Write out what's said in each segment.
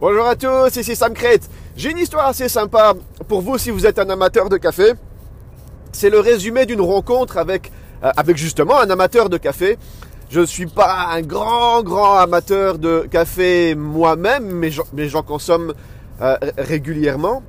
Bonjour à tous, ici Sam Crate. J'ai une histoire assez sympa pour vous si vous êtes un amateur de café. C'est le résumé d'une rencontre avec, euh, avec justement un amateur de café. Je ne suis pas un grand, grand amateur de café moi-même, mais j'en consomme euh, régulièrement.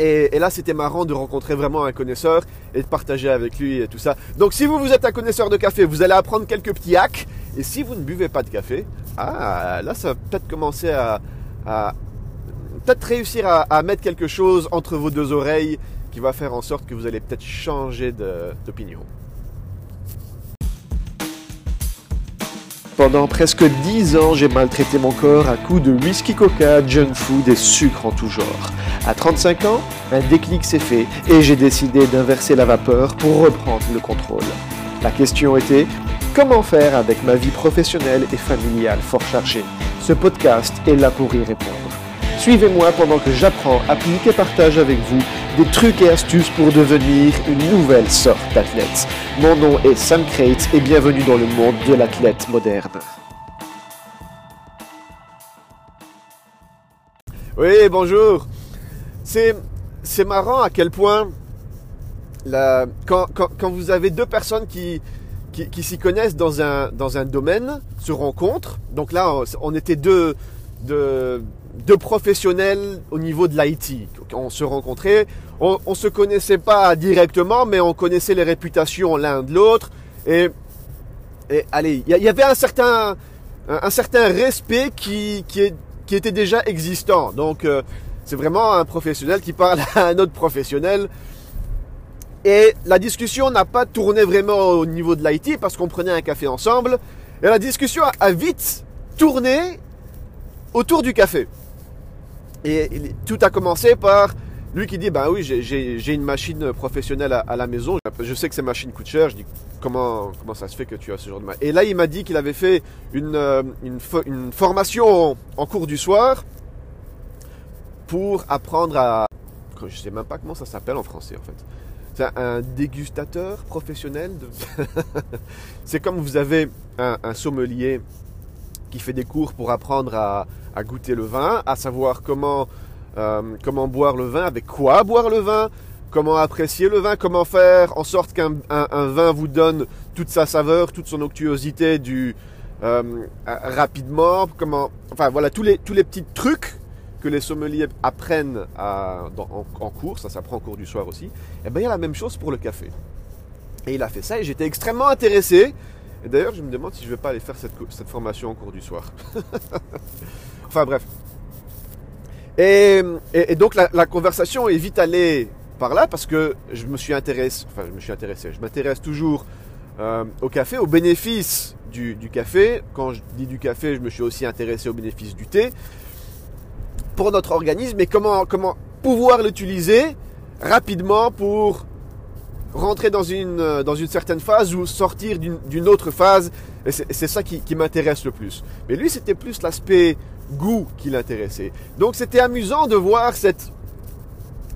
Et, là, c'était marrant de rencontrer vraiment un connaisseur et de partager avec lui et tout ça. Donc, si vous, vous êtes un connaisseur de café, vous allez apprendre quelques petits hacks. Et si vous ne buvez pas de café, ah, là, ça va peut-être commencer à, peut-être réussir à, mettre quelque chose entre vos deux oreilles qui va faire en sorte que vous allez peut-être changer d'opinion. Pendant presque 10 ans, j'ai maltraité mon corps à coups de whisky coca, junk food et sucre en tout genre. À 35 ans, un déclic s'est fait et j'ai décidé d'inverser la vapeur pour reprendre le contrôle. La question était comment faire avec ma vie professionnelle et familiale fort chargée? Ce podcast est là pour y répondre. Suivez-moi pendant que j'apprends, applique et partage avec vous des trucs et astuces pour devenir une nouvelle sorte d'athlète. Mon nom est Sam Crate et bienvenue dans le monde de l'athlète moderne. Oui, bonjour. C'est marrant à quel point quand, vous avez deux personnes qui, qui, s'y connaissent dans un, dans un domaine se rencontrent, donc là on, était deux, deux, professionnels au niveau de l'IT, on se rencontrait, on, ne se connaissait pas directement mais on connaissait les réputations l'un de l'autre et, allez, il y, avait un certain, un, certain respect qui, qui, qui, était déjà existant. Donc euh, c'est vraiment un professionnel qui parle à un autre professionnel. Et la discussion n'a pas tourné vraiment au niveau de l'IT parce qu'on prenait un café ensemble. Et la discussion a vite tourné autour du café. Et tout a commencé par lui qui dit bah oui j'ai une machine professionnelle à, la maison. Je sais que ces machines coûtent cher. Je dis comment comment ça se fait que tu as ce genre de machine. Et là il m'a dit qu'il avait fait une, euh, une, formation en cours du soir pour apprendre à... Je sais même pas comment ça s'appelle en français en fait. C'est un dégustateur professionnel. c'est comme vous avez un, sommelier qui fait des cours pour apprendre à, goûter le vin, à savoir comment, euh, comment boire le vin, avec quoi boire le vin, comment apprécier le vin, comment faire en sorte qu'un vin vous donne toute sa saveur, toute son onctuosité du, euh, rapidement, comment, enfin voilà tous les, tous les petits trucs que les sommeliers apprennent en, cours, ça s'apprend en cours du soir aussi, et eh bien il y a la même chose pour le café. Et il a fait ça et j'étais extrêmement intéressé. Et d'ailleurs, je me demande si je ne vais pas aller faire cette, formation en cours du soir. enfin bref. Et, donc la, conversation est vite allée par là parce que je me suis intéressé, enfin je me suis intéressé, je m'intéresse toujours euh, au café, aux bénéfices du, du, café. Quand je dis du café, je me suis aussi intéressé aux bénéfices du thé pour notre organisme et comment, comment pouvoir l'utiliser rapidement pour rentrer dans une, euh, dans une certaine phase ou sortir d'une autre phase. C'est ça qui, m'intéresse le plus. Mais lui, c'était plus l'aspect goût qui l'intéressait. Donc c'était amusant de voir cette,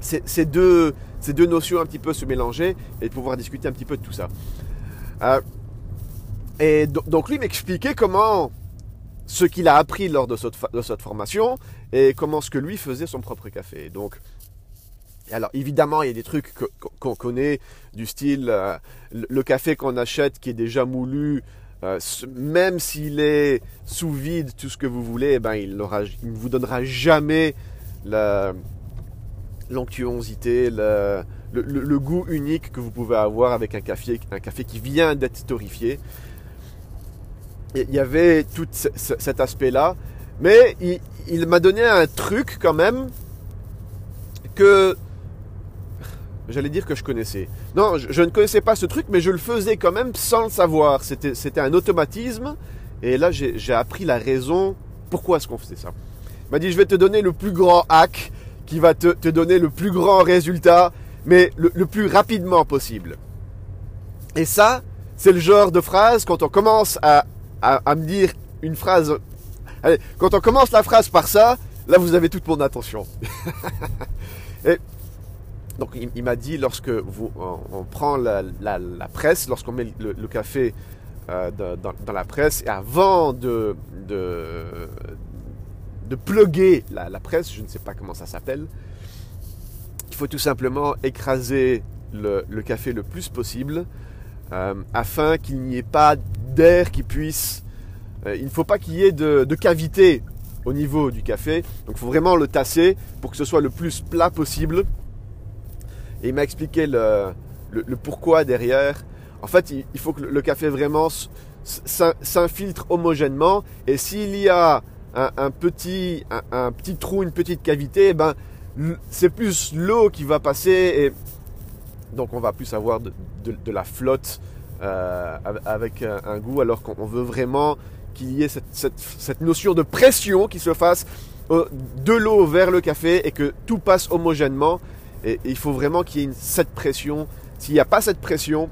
ces, deux, ces deux notions un petit peu se mélanger et de pouvoir discuter un petit peu de tout ça. Euh, et donc lui m'expliquait comment ce qu'il a appris lors de cette, formation et comment ce que lui faisait son propre café. Donc, alors évidemment, il y a des trucs qu'on connaît du style euh, le café qu'on achète qui est déjà moulu, euh, même s'il est sous vide, tout ce que vous voulez, eh ben, il, ne vous donnera jamais l'onctuosité, le, le, goût unique que vous pouvez avoir avec un café, un café qui vient d'être torréfié il y avait tout cet aspect-là. Mais il, m'a donné un truc quand même que j'allais dire que je connaissais. Non, je, ne connaissais pas ce truc, mais je le faisais quand même sans le savoir. C'était un automatisme. Et là, j'ai appris la raison pourquoi est-ce qu'on faisait ça. Il m'a dit, je vais te donner le plus grand hack qui va te, donner le plus grand résultat, mais le, le plus rapidement possible. Et ça, c'est le genre de phrase, quand on commence à à, me dire une phrase. Allez, quand on commence la phrase par ça, là vous avez toute mon attention. Et donc il, m'a dit lorsque vous, on, prend la, presse, lorsqu'on met le, café euh, dans, la presse, et avant de, de, de plugger la, presse, je ne sais pas comment ça s'appelle. Il faut tout simplement écraser le, café le plus possible euh, afin qu'il n'y ait pas d'air qui puisse... Euh, il ne faut pas qu'il y ait de, cavité au niveau du café. Donc il faut vraiment le tasser pour que ce soit le plus plat possible. Et il m'a expliqué le, pourquoi derrière. En fait, il, faut que le café vraiment s'infiltre homogènement. Et s'il y a un, petit, un, petit trou, une petite cavité, eh ben, c'est plus l'eau qui va passer et donc on va plus avoir de, la flotte euh, avec un, goût alors qu'on veut vraiment qu'il y ait cette, notion de pression qui se fasse euh, de l'eau vers le café et que tout passe homogènement. Et, il faut vraiment qu'il y ait cette pression. S'il n'y a pas cette pression,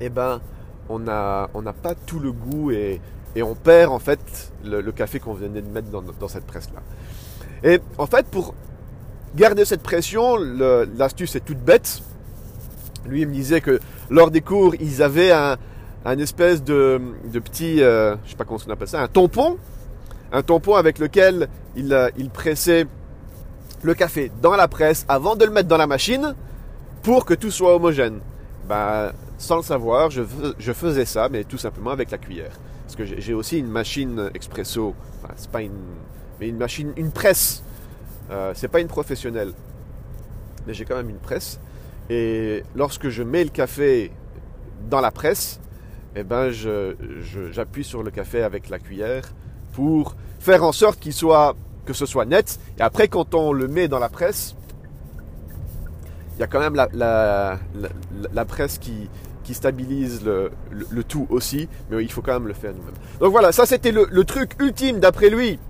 eh ben, on n'a on pas tout le goût et, et on perd en fait le, café qu'on venait de mettre dans, cette presse-là. Et en fait, pour garder cette pression, l'astuce est toute bête. Lui, me disait que lors des cours, ils avaient un, espèce de, petit, euh, je sais pas comment on appelle ça, un tampon, un tampon avec lequel il, euh, il pressait le café dans la presse avant de le mettre dans la machine pour que tout soit homogène. Ben, sans le savoir, je, faisais ça, mais tout simplement avec la cuillère. Parce que j'ai aussi une machine expresso. C'est pas une. Mais une machine, une presse. Euh, c'est pas une professionnelle. Mais j'ai quand même une presse. Et lorsque je mets le café dans la presse, eh ben j'appuie sur le café avec la cuillère pour faire en sorte qu'il soit que ce soit net. Et après, quand on le met dans la presse, il y a quand même la, la, presse qui, qui stabilise le, tout aussi, mais il faut quand même le faire nous-mêmes. Donc voilà, ça c'était le, truc ultime d'après lui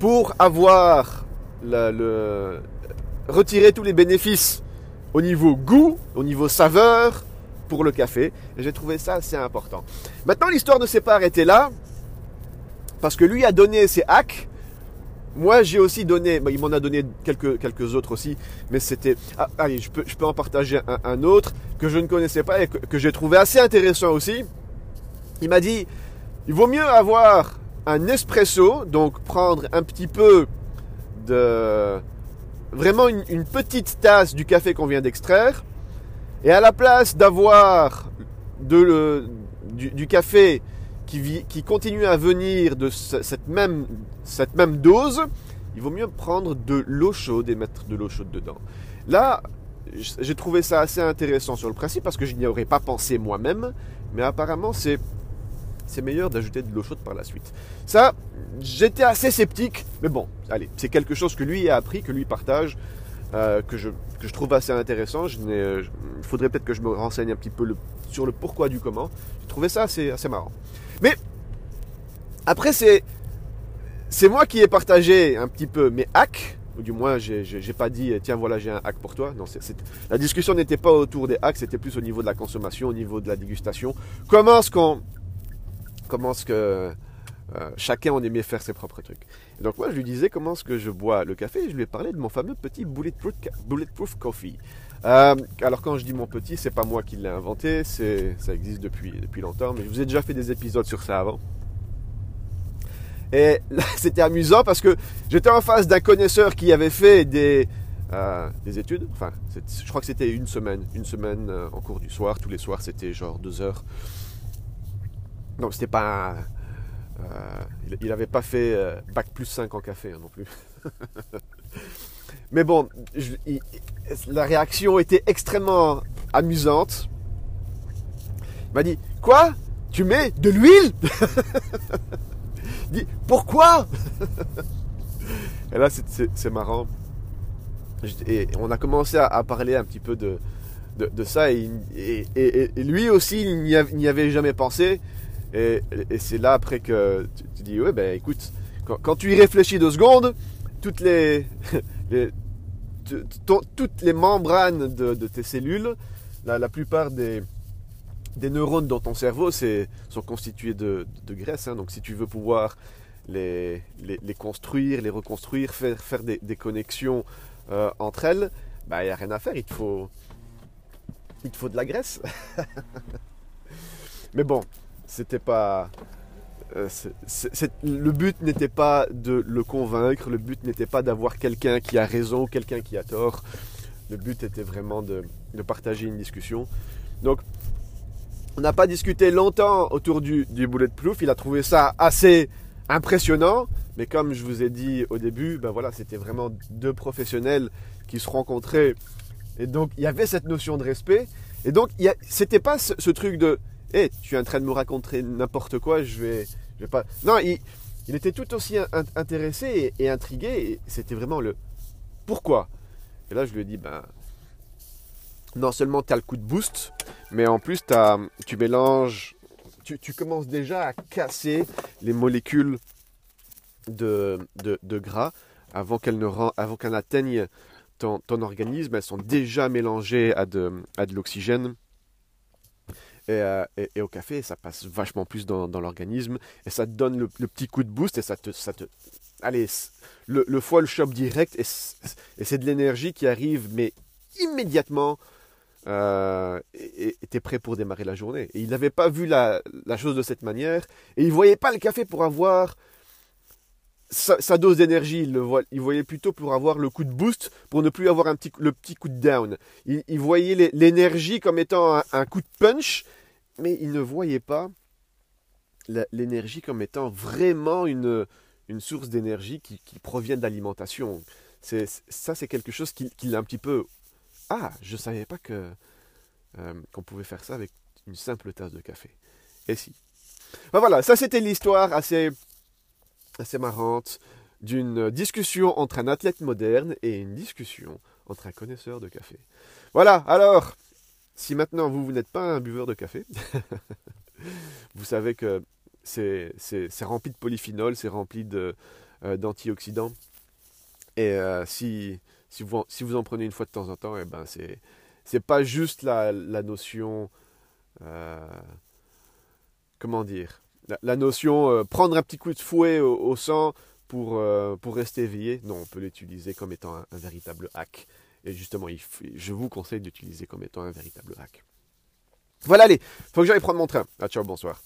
pour avoir le, tous les bénéfices au niveau goût, au niveau saveur pour le café. J'ai trouvé ça assez important. Maintenant, l'histoire ne s'est pas arrêtée là, parce que lui a donné ses hacks moi, j'ai aussi donné, bah, il m'en a donné quelques, quelques autres aussi, mais c'était, ah, allez, je peux, je peux en partager un, autre que je ne connaissais pas et que, j'ai trouvé assez intéressant aussi. Il m'a dit, il vaut mieux avoir un espresso, donc prendre un petit peu de, vraiment une, petite tasse du café qu'on vient d'extraire, et à la place d'avoir du, café qui, continue à venir de cette même dose, il vaut mieux prendre de l'eau chaude et mettre de l'eau chaude dedans. Là, j'ai trouvé ça assez intéressant sur le principe parce que je n'y aurais pas pensé moi-même, mais apparemment c'est c'est meilleur d'ajouter de l'eau chaude par la suite. Ça, j'étais assez sceptique, mais bon, allez, c'est quelque chose que lui a appris, que lui partage, euh, que, je, que je trouve assez intéressant. Il faudrait peut-être que je me renseigne un petit peu sur le pourquoi du comment. J'ai trouvé ça assez, assez marrant. Mais après, c'est c'est moi qui ai partagé un petit peu mes hacks, ou du moins, j'ai pas dit tiens voilà j'ai un hack pour toi. Non, la discussion n'était pas autour des hacks, c'était plus au niveau de la consommation, au niveau de la dégustation. Comment est-ce qu'on comment est-ce que euh, chacun on aimait faire ses propres trucs. donc moi je lui disais comment est-ce que je bois le café et je lui ai parlé de mon fameux petit bulletproof, bulletproof coffee. Euh, alors quand je dis mon petit, c'est pas moi qui l'ai inventé, c'est, ça existe depuis, depuis longtemps, mais je vous ai déjà fait des épisodes sur ça avant. Et là, c'était amusant parce que j'étais en face d'un connaisseur qui avait fait des, euh, des études. Enfin, je crois que c'était une semaine, une semaine en cours du soir. Tous les soirs, c'était genre deux heures. Non, c'était pas. il n'avait pas fait bac plus 5 en café hein, non plus. Mais bon, la réaction était extrêmement amusante. Il m'a dit Quoi? Tu mets de l'huile? Il dit Pourquoi? Et là, c'est marrant. Et on a commencé à, parler un petit peu de, de, ça. Et, lui aussi, il n'y avait jamais pensé. Et, c'est là après que tu, dis Ouais, ben écoute, quand, tu y réfléchis deux secondes, toutes les, toutes les membranes de, tes cellules, la, plupart des, neurones dans ton cerveau sont constitués de, graisse. Hein. donc si tu veux pouvoir les, construire, les reconstruire, faire, des, connexions euh, entre elles, il bah, n'y a rien à faire, il te faut, il te faut de la graisse. Mais bon, c'était pas... euh, le but n'était pas de le convaincre, le but n'était pas d'avoir quelqu'un qui a raison, quelqu'un qui a tort. Le but était vraiment de, partager une discussion. Donc, on n'a pas discuté longtemps autour du, du bulletproof. Il a trouvé ça assez impressionnant. Mais comme je vous ai dit au début, ben voilà, c'était vraiment deux professionnels qui se rencontraient. Et donc, il y avait cette notion de respect. Et donc, c'était pas ce, truc de Hé, tu es en train de me raconter n'importe quoi, je vais, je vais pas. Non, il, était tout aussi intéressé et, intrigué. C'était vraiment le pourquoi. Et là, je lui ai dit Ben, non seulement tu as le coup de boost, mais en plus, tu mélanges. Tu, commences déjà à casser les molécules de, de, gras avant qu'elles qu atteignent ton, ton, organisme. Elles sont déjà mélangées à à de l'oxygène. Euh, et, au café, ça passe vachement plus dans, l'organisme et ça te donne le, petit coup de boost et ça te, ça te allez, le, le foie le chope direct et c'est de l'énergie qui arrive mais immédiatement euh, et était prêt pour démarrer la journée. Et il n'avait pas vu la, la, chose de cette manière et il voyait pas le café pour avoir sa, dose d'énergie, il, voyait plutôt pour avoir le coup de boost, pour ne plus avoir un petit, le petit coup de down. Il, voyait l'énergie comme étant un, coup de punch, mais il ne voyait pas l'énergie comme étant vraiment une, une source d'énergie qui, provient de l'alimentation. Ça, c'est quelque chose qui, qui l'a un petit peu... Ah, je ne savais pas euh, qu'on pouvait faire ça avec une simple tasse de café. Et si. Ben voilà, ça c'était l'histoire assez assez marrante d'une discussion entre un athlète moderne et une discussion entre un connaisseur de café. Voilà, alors, si maintenant vous, vous n'êtes pas un buveur de café, vous savez que c'est rempli de polyphénol, c'est rempli euh, d'antioxydants. et euh, si, si, vous, si vous en prenez une fois de temps en temps, et eh ben c'est pas juste la, la notion, euh, comment dire, la, notion euh, prendre un petit coup de fouet au, sang pour, euh, pour rester éveillé, non, on peut l'utiliser comme étant un, véritable hack. Et justement, je vous conseille d'utiliser comme étant un véritable hack. Voilà, allez, faut que j'aille prendre mon train. Ah, ciao, bonsoir.